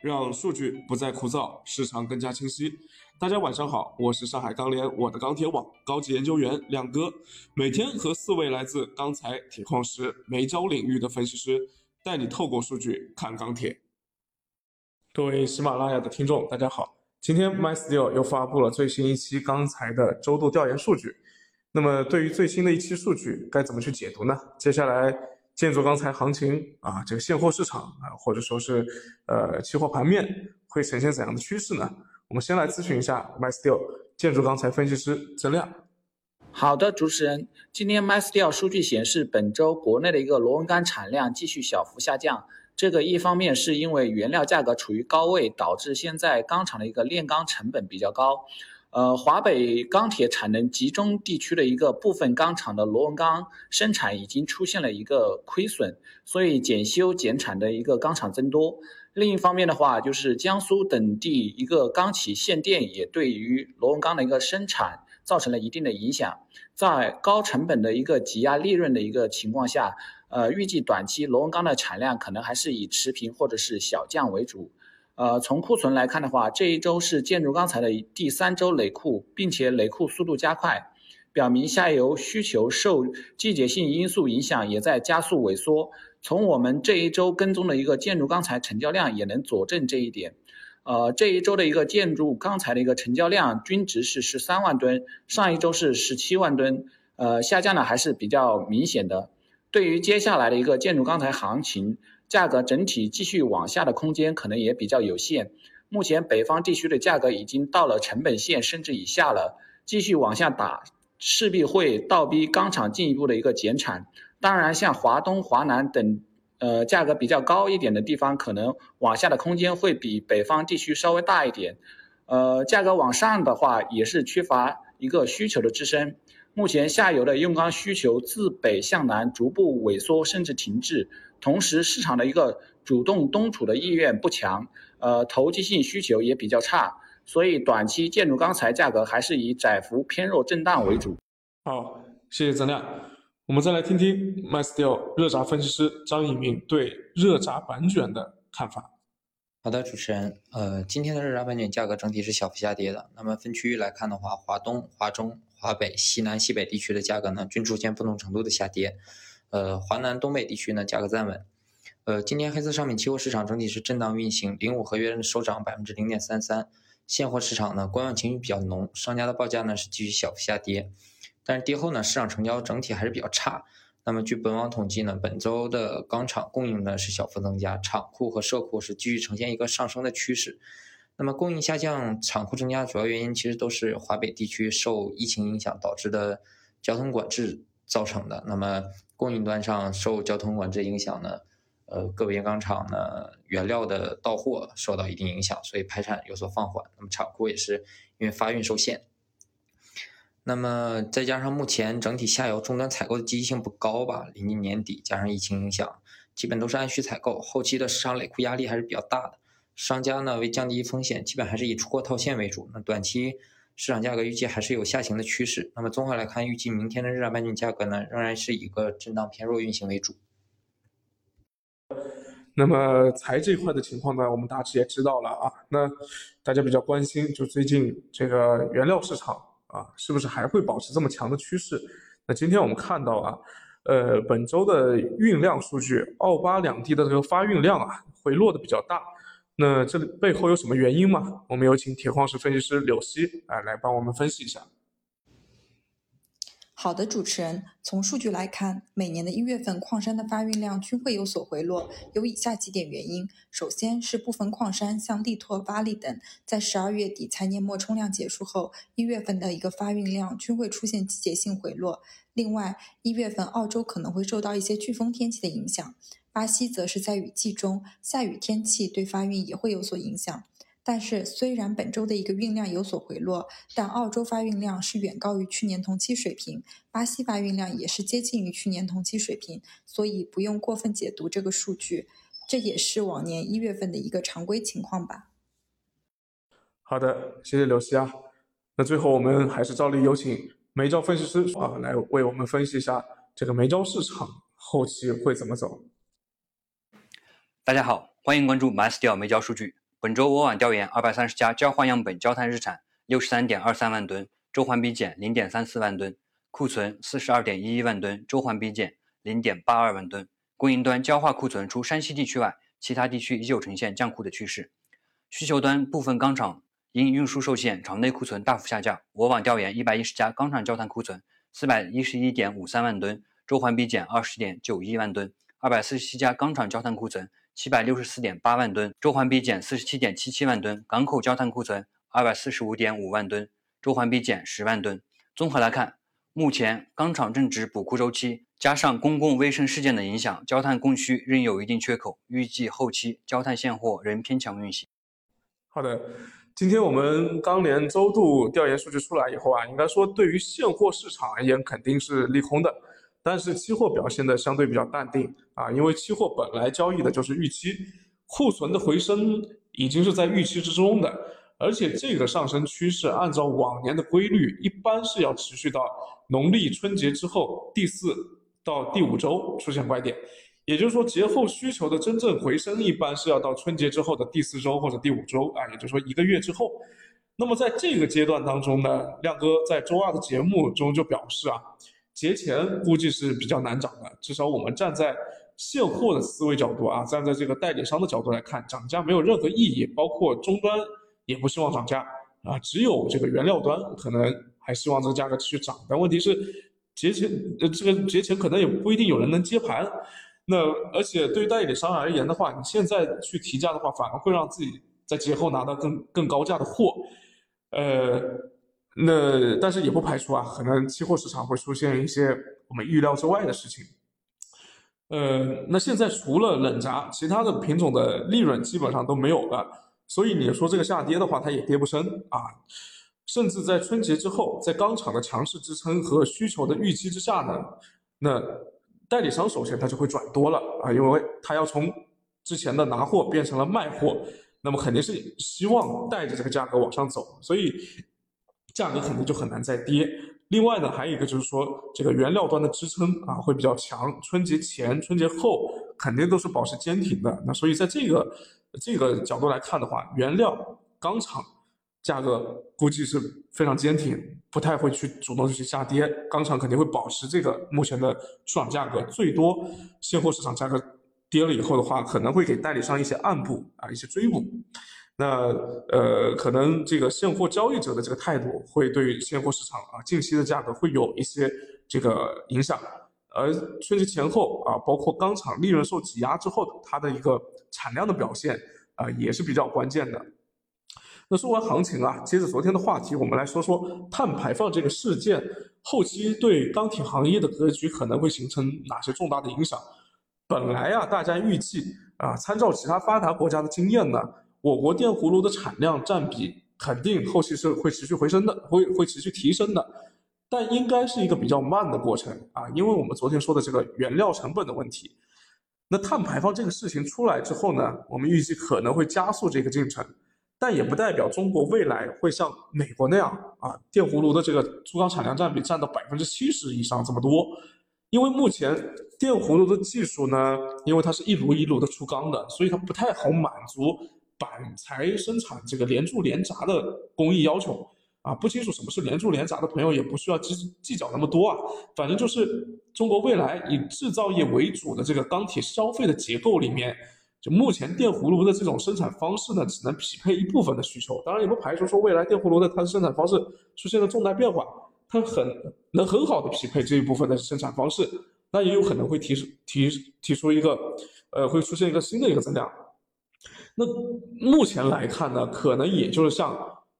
让数据不再枯燥，市场更加清晰。大家晚上好，我是上海钢联我的钢铁网高级研究员亮哥，每天和四位来自钢材、铁矿石、煤焦领域的分析师，带你透过数据看钢铁。各位喜马拉雅的听众，大家好，今天 MySteel 又发布了最新一期钢材的周度调研数据。那么对于最新的一期数据，该怎么去解读呢？接下来。建筑钢材行情啊，这个现货市场啊，或者说是呃期货盘面会呈现怎样的趋势呢？我们先来咨询一下 MySteel 建筑钢材分析师曾亮。好的，主持人，今天 MySteel 数据显示，本周国内的一个螺纹钢产量继续小幅下降。这个一方面是因为原料价格处于高位，导致现在钢厂的一个炼钢成本比较高。呃，华北钢铁产能集中地区的一个部分钢厂的螺纹钢生产已经出现了一个亏损，所以检修减产的一个钢厂增多。另一方面的话，就是江苏等地一个钢企限电也对于螺纹钢的一个生产造成了一定的影响。在高成本的一个挤压利润的一个情况下，呃，预计短期螺纹钢的产量可能还是以持平或者是小降为主。呃，从库存来看的话，这一周是建筑钢材的第三周累库，并且累库速度加快，表明下游需求受季节性因素影响，也在加速萎缩。从我们这一周跟踪的一个建筑钢材成交量也能佐证这一点。呃，这一周的一个建筑钢材的一个成交量均值是十三万吨，上一周是十七万吨，呃，下降的还是比较明显的。对于接下来的一个建筑钢材行情。价格整体继续往下的空间可能也比较有限。目前北方地区的价格已经到了成本线甚至以下了，继续往下打势必会倒逼钢厂进一步的一个减产。当然，像华东、华南等呃价格比较高一点的地方，可能往下的空间会比北方地区稍微大一点。呃，价格往上的话，也是缺乏一个需求的支撑。目前下游的用钢需求自北向南逐步萎缩甚至停滞。同时，市场的一个主动东储的意愿不强，呃，投机性需求也比较差，所以短期建筑钢材价格还是以窄幅偏弱震荡为主。好，谢谢曾亮。我们再来听听 MySteel 热轧分析师张以明对热轧板卷的看法。好的，主持人，呃，今天的热轧板卷价格整体是小幅下跌的。那么分区域来看的话，华东、华中、华北、西南、西北地区的价格呢，均出现不同程度的下跌。呃，华南、东北地区呢，价格暂稳。呃，今天黑色商品期货市场整体是震荡运行，零五合约收涨百分之零点三三。现货市场呢，观望情绪比较浓，商家的报价呢是继续小幅下跌。但是跌后呢，市场成交整体还是比较差。那么据本网统计呢，本周的钢厂供应呢是小幅增加，厂库和社库是继续呈现一个上升的趋势。那么供应下降、厂库增加主要原因，其实都是华北地区受疫情影响导致的交通管制造成的。那么供应端上受交通管制影响呢，呃，个别钢厂呢原料的到货受到一定影响，所以排产有所放缓。那么厂库也是因为发运受限。那么再加上目前整体下游终端采购的积极性不高吧，临近年底加上疫情影响，基本都是按需采购，后期的市场累库压力还是比较大的。商家呢为降低风险，基本还是以出货套现为主。那短期。市场价格预计还是有下行的趋势。那么综合来看，预计明天的热轧板卷价格呢，仍然是一个震荡偏弱运行为主。那么材这块的情况呢，我们大致也知道了啊。那大家比较关心，就最近这个原料市场啊，是不是还会保持这么强的趋势？那今天我们看到啊，呃，本周的运量数据，澳巴两地的这个发运量啊，回落的比较大。那这里背后有什么原因吗？我们有请铁矿石分析师柳溪啊来帮我们分析一下。好的，主持人，从数据来看，每年的一月份矿山的发运量均会有所回落，有以下几点原因：首先是部分矿山像力拓、巴力等，在十二月底财年末冲量结束后，一月份的一个发运量均会出现季节性回落。另外，一月份澳洲可能会受到一些飓风天气的影响。巴西则是在雨季中，下雨天气对发运也会有所影响。但是，虽然本周的一个运量有所回落，但澳洲发运量是远高于去年同期水平，巴西发运量也是接近于去年同期水平，所以不用过分解读这个数据，这也是往年一月份的一个常规情况吧。好的，谢谢刘希啊。那最后我们还是照例有请煤焦分析师啊来为我们分析一下这个煤焦市场后期会怎么走。大家好，欢迎关注 MySteel 煤焦数据。本周我网调研二百三十家焦化样本焦炭日产六十三点二三万吨，周环比减零点三四万吨，库存四十二点一一万吨，周环比减零点八二万吨。供应端焦化库存除山西地区外，其他地区依旧呈现降库的趋势。需求端部分钢厂因运输受限，场内库存大幅下降。我网调研一百一十家钢厂焦炭库存四百一十一点五三万吨，周环比减二十点九一万吨。二百四十七家钢厂焦炭库存七百六十四点八万吨，周环比减四十七点七七万吨。港口焦炭库存二百四十五点五万吨，周环比减十万吨。综合来看，目前钢厂正值补库周期，加上公共卫生事件的影响，焦炭供需仍有一定缺口，预计后期焦炭现货仍偏强运行。好的，今天我们钢联周度调研数据出来以后啊，应该说对于现货市场而言肯定是利空的，但是期货表现的相对比较淡定啊，因为期货本来交易的就是预期，库存的回升已经是在预期之中的，而且这个上升趋势按照往年的规律，一般是要持续到农历春节之后第四到第五周出现拐点。也就是说，节后需求的真正回升，一般是要到春节之后的第四周或者第五周啊，也就是说一个月之后。那么在这个阶段当中呢，亮哥在周二的节目中就表示啊，节前估计是比较难涨的，至少我们站在现货的思维角度啊，站在这个代理商的角度来看，涨价没有任何意义，包括终端也不希望涨价啊，只有这个原料端可能还希望这个价格继续涨。但问题是节前呃这个节前可能也不一定有人能接盘。那而且对代理商而言的话，你现在去提价的话，反而会让自己在节后拿到更更高价的货，呃，那但是也不排除啊，可能期货市场会出现一些我们预料之外的事情。呃，那现在除了冷轧，其他的品种的利润基本上都没有了，所以你说这个下跌的话，它也跌不深啊。甚至在春节之后，在钢厂的强势支撑和需求的预期之下呢，那。代理商首先他就会转多了啊，因为他要从之前的拿货变成了卖货，那么肯定是希望带着这个价格往上走，所以价格肯定就很难再跌。另外呢，还有一个就是说这个原料端的支撑啊会比较强，春节前、春节后肯定都是保持坚挺的。那所以在这个这个角度来看的话，原料钢厂。价格估计是非常坚挺，不太会去主动去下跌。钢厂肯定会保持这个目前的出厂价格，最多现货市场价格跌了以后的话，可能会给代理商一些暗补啊，一些追补。那呃，可能这个现货交易者的这个态度会对现货市场啊近期的价格会有一些这个影响。而春节前后啊，包括钢厂利润受挤压之后它的一个产量的表现啊，也是比较关键的。那说完行情啊，接着昨天的话题，我们来说说碳排放这个事件后期对钢铁行业的格局可能会形成哪些重大的影响。本来啊，大家预计啊，参照其他发达国家的经验呢，我国电葫芦的产量占比肯定后期是会持续回升的，会会持续提升的，但应该是一个比较慢的过程啊，因为我们昨天说的这个原料成本的问题。那碳排放这个事情出来之后呢，我们预计可能会加速这个进程。但也不代表中国未来会像美国那样啊，电葫芦的这个粗钢产量占比占到百分之七十以上这么多，因为目前电葫芦的技术呢，因为它是一炉一炉的出钢的，所以它不太好满足板材生产这个连铸连轧的工艺要求啊。不清楚什么是连铸连轧的朋友也不需要计计较那么多啊，反正就是中国未来以制造业为主的这个钢铁消费的结构里面。就目前电葫芦的这种生产方式呢，只能匹配一部分的需求，当然也不排除说未来电葫芦的它的生产方式出现了重大变化，它很能很好的匹配这一部分的生产方式，那也有可能会提出提提出一个，呃，会出现一个新的一个增量。那目前来看呢，可能也就是像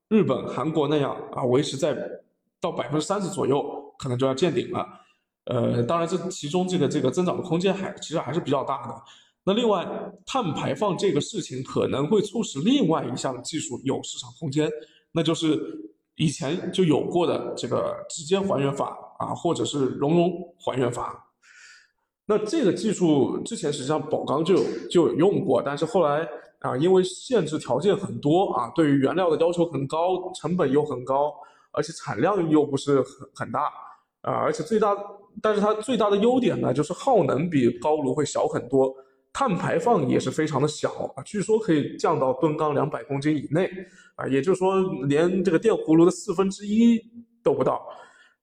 日本、韩国那样啊，维持在到百分之三十左右，可能就要见顶了。呃，当然这其中这个这个增长的空间还其实还是比较大的。那另外，碳排放这个事情可能会促使另外一项技术有市场空间，那就是以前就有过的这个直接还原法啊，或者是熔融还原法。那这个技术之前实际上宝钢就有就有用过，但是后来啊，因为限制条件很多啊，对于原料的要求很高，成本又很高，而且产量又不是很很大啊，而且最大，但是它最大的优点呢，就是耗能比高炉会小很多。碳排放也是非常的小啊，据说可以降到吨钢两百公斤以内啊，也就是说连这个电葫芦的四分之一都不到，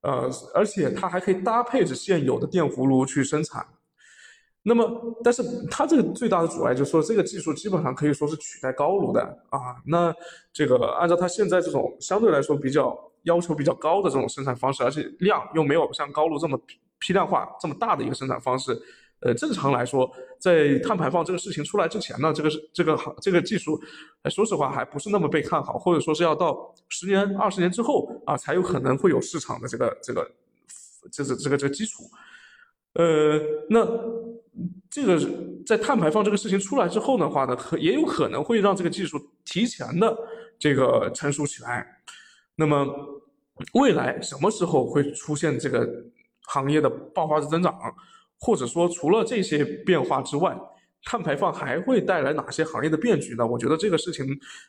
呃，而且它还可以搭配着现有的电葫芦去生产。那么，但是它这个最大的阻碍就是说，这个技术基本上可以说是取代高炉的啊。那这个按照它现在这种相对来说比较要求比较高的这种生产方式，而且量又没有像高炉这么批量化这么大的一个生产方式，呃，正常来说，在碳排放这个事情出来之前呢，这个是这个这个技术，说实话还不是那么被看好，或者说是要到十年、二十年之后啊，才有可能会有市场的这个这个，这是这个这个基础。呃，那这个在碳排放这个事情出来之后的话呢，可也有可能会让这个技术提前的这个成熟起来。那么未来什么时候会出现这个行业的爆发式增长？或者说除了这些变化之外，碳排放还会带来哪些行业的变局呢？我觉得这个事情，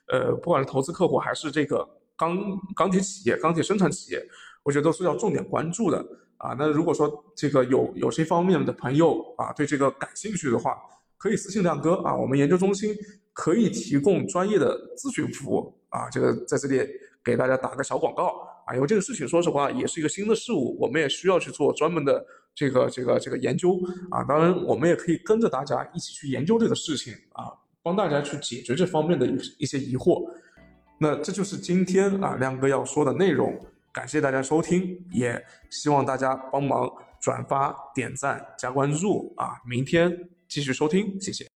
呃，不管是投资客户还是这个钢钢铁企业、钢铁生产企业，我觉得都是要重点关注的。啊，那如果说这个有有些方面的朋友啊，对这个感兴趣的话，可以私信亮哥啊，我们研究中心可以提供专业的咨询服务啊，这个在这里给大家打个小广告啊，因为这个事情说实话也是一个新的事物，我们也需要去做专门的这个这个这个研究啊，当然我们也可以跟着大家一起去研究这个事情啊，帮大家去解决这方面的一一些疑惑。那这就是今天啊亮哥要说的内容。感谢大家收听，也希望大家帮忙转发、点赞、加关注啊！明天继续收听，谢谢。